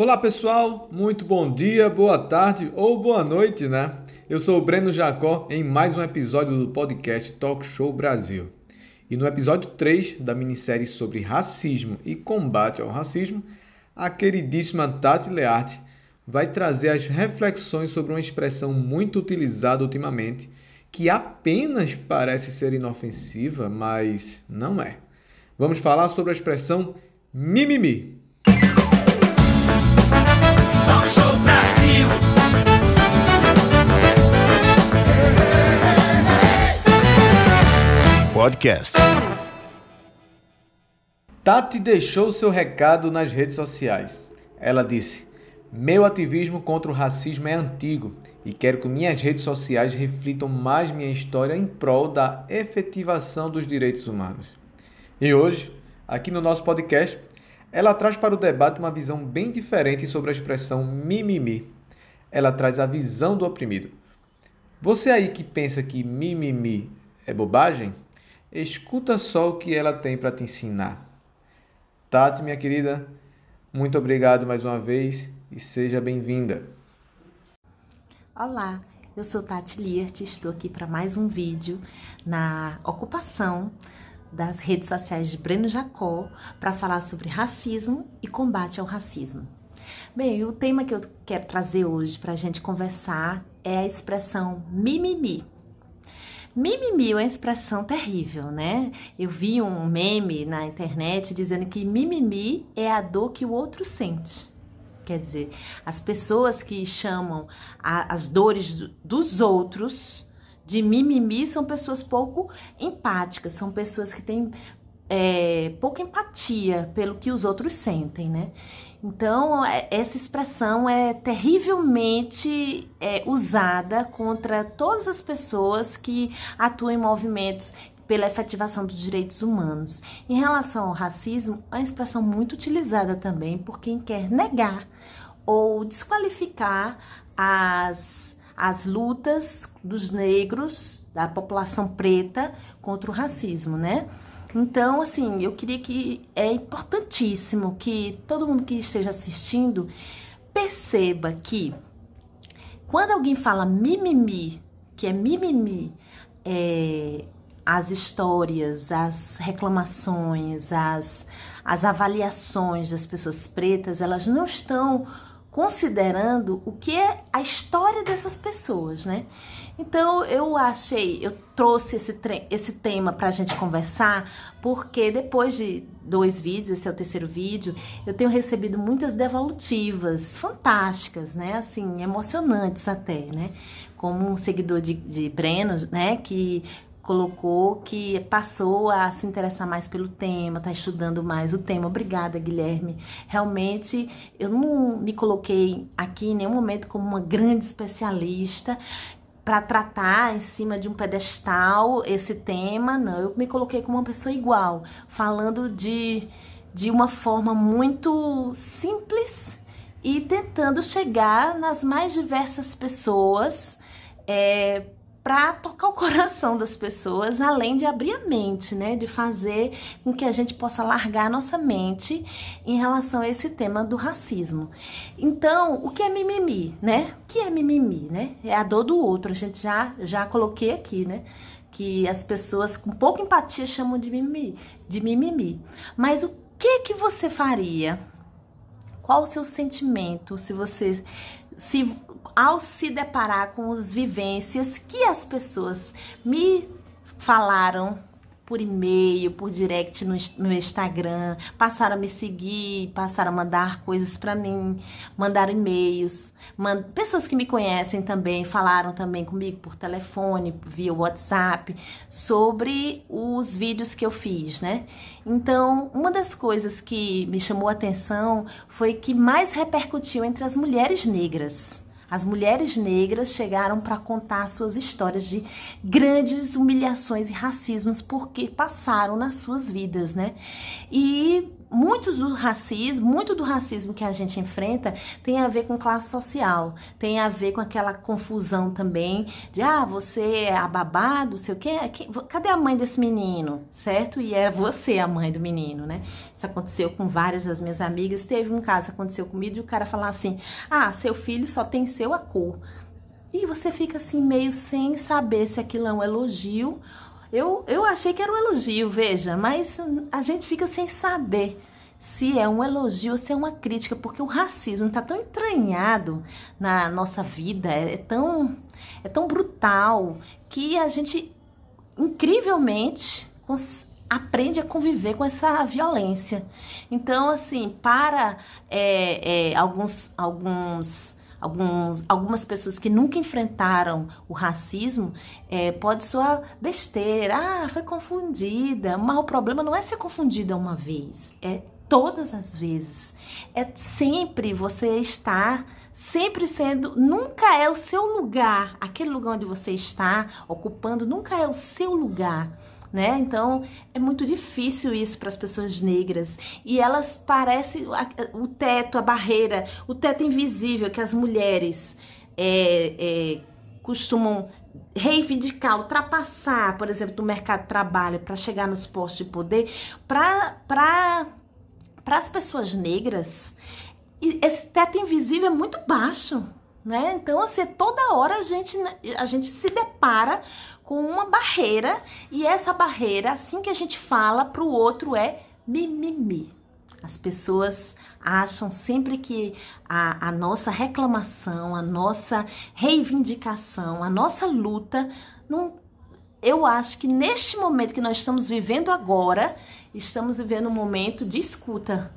Olá pessoal, muito bom dia, boa tarde ou boa noite, né? Eu sou o Breno Jacó em mais um episódio do podcast Talk Show Brasil. E no episódio 3 da minissérie sobre racismo e combate ao racismo, a queridíssima Tati Learte vai trazer as reflexões sobre uma expressão muito utilizada ultimamente, que apenas parece ser inofensiva, mas não é. Vamos falar sobre a expressão mimimi. Podcast. Tati deixou seu recado nas redes sociais. Ela disse: Meu ativismo contra o racismo é antigo e quero que minhas redes sociais reflitam mais minha história em prol da efetivação dos direitos humanos. E hoje, aqui no nosso podcast, ela traz para o debate uma visão bem diferente sobre a expressão mimimi. Ela traz a visão do oprimido. Você aí que pensa que mimimi é bobagem, escuta só o que ela tem para te ensinar. Tati, minha querida, muito obrigado mais uma vez e seja bem-vinda. Olá, eu sou Tati Liert, estou aqui para mais um vídeo na ocupação das redes sociais de Breno Jacó para falar sobre racismo e combate ao racismo. Bem, o tema que eu quero trazer hoje para a gente conversar é a expressão mimimi. Mimimi é uma expressão terrível, né? Eu vi um meme na internet dizendo que mimimi é a dor que o outro sente. Quer dizer, as pessoas que chamam a, as dores do, dos outros de mimimi são pessoas pouco empáticas, são pessoas que têm é, pouca empatia pelo que os outros sentem, né? Então, é, essa expressão é terrivelmente é, usada contra todas as pessoas que atuam em movimentos pela efetivação dos direitos humanos. Em relação ao racismo, é uma expressão muito utilizada também por quem quer negar ou desqualificar as, as lutas dos negros, da população preta contra o racismo, né? Então, assim, eu queria que é importantíssimo que todo mundo que esteja assistindo perceba que quando alguém fala mimimi, que é mimimi, é, as histórias, as reclamações, as, as avaliações das pessoas pretas, elas não estão considerando o que é a história dessas pessoas, né? Então eu achei, eu trouxe esse, esse tema para a gente conversar, porque depois de dois vídeos, esse é o terceiro vídeo, eu tenho recebido muitas devolutivas fantásticas, né? Assim, emocionantes até, né? Como um seguidor de, de Breno, né? Que colocou que passou a se interessar mais pelo tema, está estudando mais o tema. Obrigada, Guilherme. Realmente, eu não me coloquei aqui em nenhum momento como uma grande especialista para tratar em cima de um pedestal esse tema, não. Eu me coloquei como uma pessoa igual, falando de, de uma forma muito simples e tentando chegar nas mais diversas pessoas. É, para tocar o coração das pessoas, além de abrir a mente, né? De fazer com que a gente possa largar a nossa mente em relação a esse tema do racismo. Então, o que é mimimi, né? O que é mimimi, né? É a dor do outro. A gente já já coloquei aqui, né? Que as pessoas com pouca empatia chamam de mimimi, de mimimi. Mas o que que você faria? Qual o seu sentimento se você se ao se deparar com as vivências que as pessoas me falaram por e-mail, por direct no, no Instagram, passaram a me seguir, passaram a mandar coisas para mim, mandaram e-mails. Mand... Pessoas que me conhecem também falaram também comigo por telefone, via WhatsApp, sobre os vídeos que eu fiz, né? Então, uma das coisas que me chamou a atenção foi que mais repercutiu entre as mulheres negras. As mulheres negras chegaram para contar suas histórias de grandes humilhações e racismos porque passaram nas suas vidas, né? E muitos do racismo, muito do racismo que a gente enfrenta tem a ver com classe social, tem a ver com aquela confusão também de ah, você é ababado, sei o quê, cadê a mãe desse menino, certo? E é você a mãe do menino, né? Isso aconteceu com várias das minhas amigas, teve um caso aconteceu comigo e o cara falar assim: "Ah, seu filho só tem seu a cor". E você fica assim meio sem saber se aquilo é um elogio eu, eu achei que era um elogio, veja, mas a gente fica sem saber se é um elogio ou se é uma crítica, porque o racismo está tão entranhado na nossa vida, é, é tão, é tão brutal, que a gente, incrivelmente, aprende a conviver com essa violência. Então, assim, para é, é, alguns, alguns alguns, algumas pessoas que nunca enfrentaram o racismo, é, pode soar besteira, ah, foi confundida, mas o problema não é ser confundida uma vez, é todas as vezes. É sempre você estar sempre sendo, nunca é o seu lugar, aquele lugar onde você está ocupando, nunca é o seu lugar né? Então é muito difícil isso para as pessoas negras e elas parecem o teto, a barreira, o teto invisível que as mulheres é, é, costumam reivindicar, ultrapassar, por exemplo, no mercado de trabalho para chegar nos postos de poder, para para as pessoas negras esse teto invisível é muito baixo, né? Então, assim, toda hora a gente, a gente se depara com uma barreira e essa barreira, assim que a gente fala para o outro, é mimimi. As pessoas acham sempre que a, a, nossa reclamação, a nossa reivindicação, a nossa luta, não, eu acho que neste momento que nós estamos vivendo agora, estamos vivendo um momento de escuta,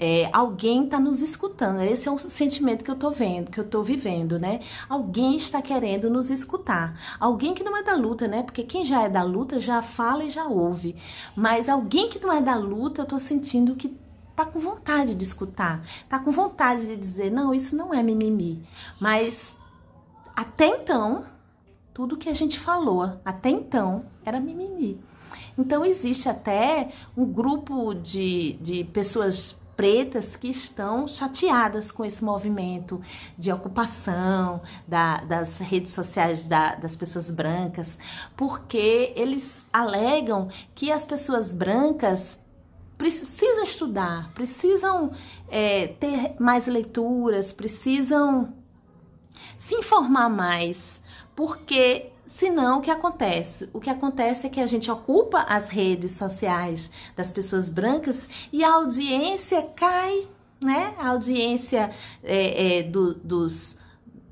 é, alguém está nos escutando. Esse é o sentimento que eu estou vendo, que eu estou vivendo, né? Alguém está querendo nos escutar. Alguém que não é da luta, né? Porque quem já é da luta já fala e já ouve. Mas alguém que não é da luta, eu estou sentindo que tá com vontade de escutar, tá com vontade de dizer, não, isso não é mimimi. Mas até então, tudo que a gente falou até então era mimimi. Então existe até um grupo de, de pessoas pretas que estão chateadas com esse movimento de ocupação da, das redes sociais da, das pessoas brancas, porque eles alegam que as pessoas brancas precisam estudar, precisam é, ter mais leituras, precisam se informar mais, porque Senão, o que acontece? O que acontece é que a gente ocupa as redes sociais das pessoas brancas e a audiência cai, né? A audiência é, é, do, dos,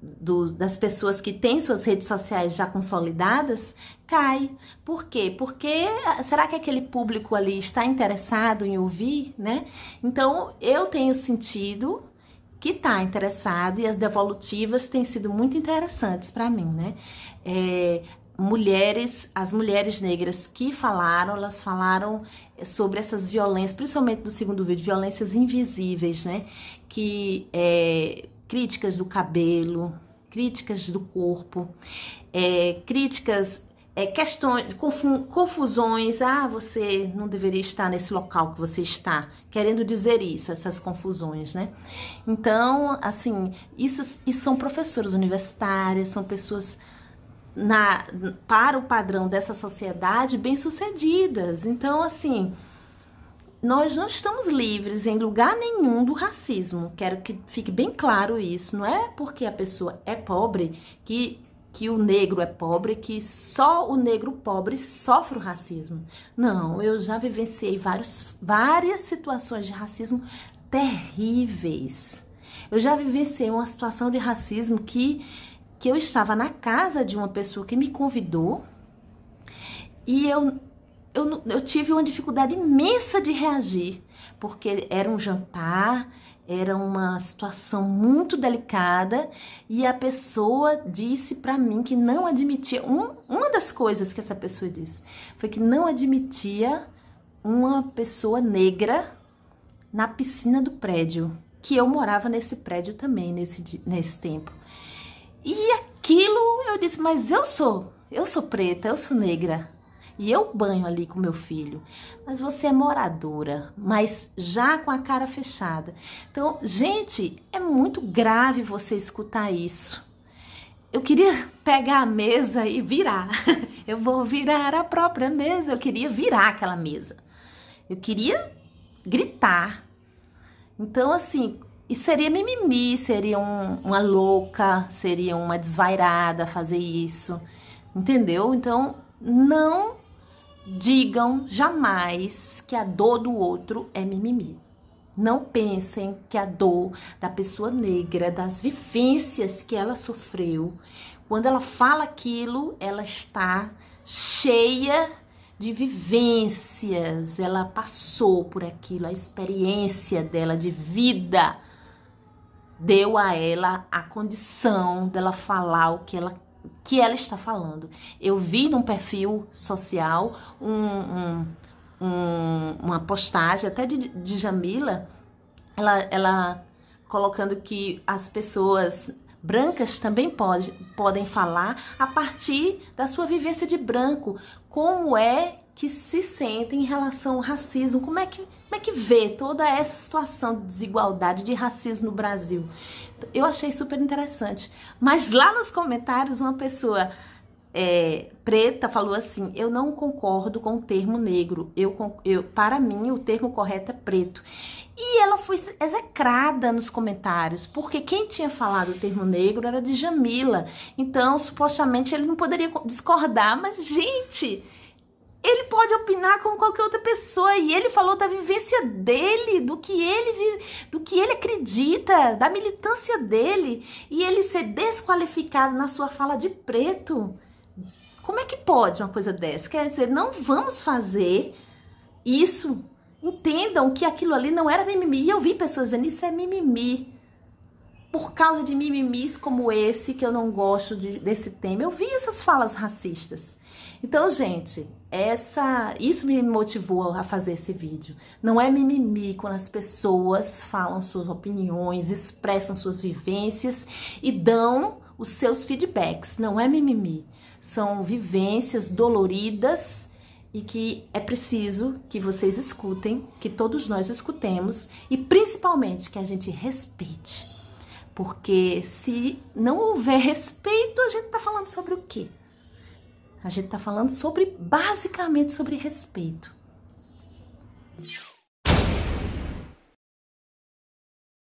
do, das pessoas que têm suas redes sociais já consolidadas cai. Por quê? Porque será que aquele público ali está interessado em ouvir, né? Então, eu tenho sentido que está interessado e as devolutivas têm sido muito interessantes para mim, né? É, mulheres, as mulheres negras que falaram, elas falaram sobre essas violências, principalmente no segundo vídeo, violências invisíveis, né? Que é, críticas do cabelo, críticas do corpo, é, críticas é, questões, confusões, ah, você não deveria estar nesse local que você está, querendo dizer isso, essas confusões, né? Então, assim, isso, isso são professores universitários, são pessoas na, para o padrão dessa sociedade bem-sucedidas. Então, assim, nós não estamos livres em lugar nenhum do racismo. Quero que fique bem claro isso. Não é porque a pessoa é pobre que que o negro é pobre, que só o negro pobre sofre o racismo. Não, eu já vivenciei vários, várias situações de racismo terríveis. Eu já vivenciei uma situação de racismo que, que eu estava na casa de uma pessoa que me convidou e eu, eu, eu tive uma dificuldade imensa de reagir, porque era um jantar, era uma situação muito delicada e a pessoa disse para mim que não admitia. Um, uma das coisas que essa pessoa disse foi que não admitia uma pessoa negra na piscina do prédio, que eu morava nesse prédio também nesse, nesse tempo. E aquilo eu disse, mas eu sou, eu sou preta, eu sou negra. E eu banho ali com meu filho. Mas você é moradora, mas já com a cara fechada. Então, gente, é muito grave você escutar isso. Eu queria pegar a mesa e virar. Eu vou virar a própria mesa. Eu queria virar aquela mesa. Eu queria gritar. Então, assim, e seria mimimi, seria um, uma louca, seria uma desvairada fazer isso. Entendeu? Então, não digam jamais que a dor do outro é mimimi. Não pensem que a dor da pessoa negra, das vivências que ela sofreu, quando ela fala aquilo, ela está cheia de vivências, ela passou por aquilo, a experiência dela de vida deu a ela a condição dela falar o que ela que ela está falando. Eu vi num perfil social um, um, um, uma postagem até de, de Jamila, ela, ela colocando que as pessoas brancas também pode, podem falar a partir da sua vivência de branco, como é que se sentem em relação ao racismo, como é que, como é que vê toda essa situação de desigualdade, de racismo no Brasil. Eu achei super interessante. Mas lá nos comentários, uma pessoa é, preta falou assim: Eu não concordo com o termo negro. Eu, eu, para mim, o termo correto é preto. E ela foi execrada nos comentários, porque quem tinha falado o termo negro era de Jamila. Então, supostamente, ele não poderia discordar. Mas, gente, ele pode opinar como qualquer outra pessoa e ele falou da vivência dele, do que ele do que ele acredita, da militância dele e ele ser desqualificado na sua fala de preto. Como é que pode uma coisa dessa? Quer dizer, não vamos fazer isso. Entendam que aquilo ali não era mimimi. E eu vi pessoas dizendo isso é mimimi. Por causa de mimimis como esse, que eu não gosto de, desse tema. Eu vi essas falas racistas. Então, gente, essa, isso me motivou a fazer esse vídeo. Não é mimimi quando as pessoas falam suas opiniões, expressam suas vivências e dão os seus feedbacks. Não é mimimi. São vivências doloridas e que é preciso que vocês escutem, que todos nós escutemos e principalmente que a gente respeite. Porque se não houver respeito, a gente tá falando sobre o quê? A gente tá falando sobre basicamente sobre respeito.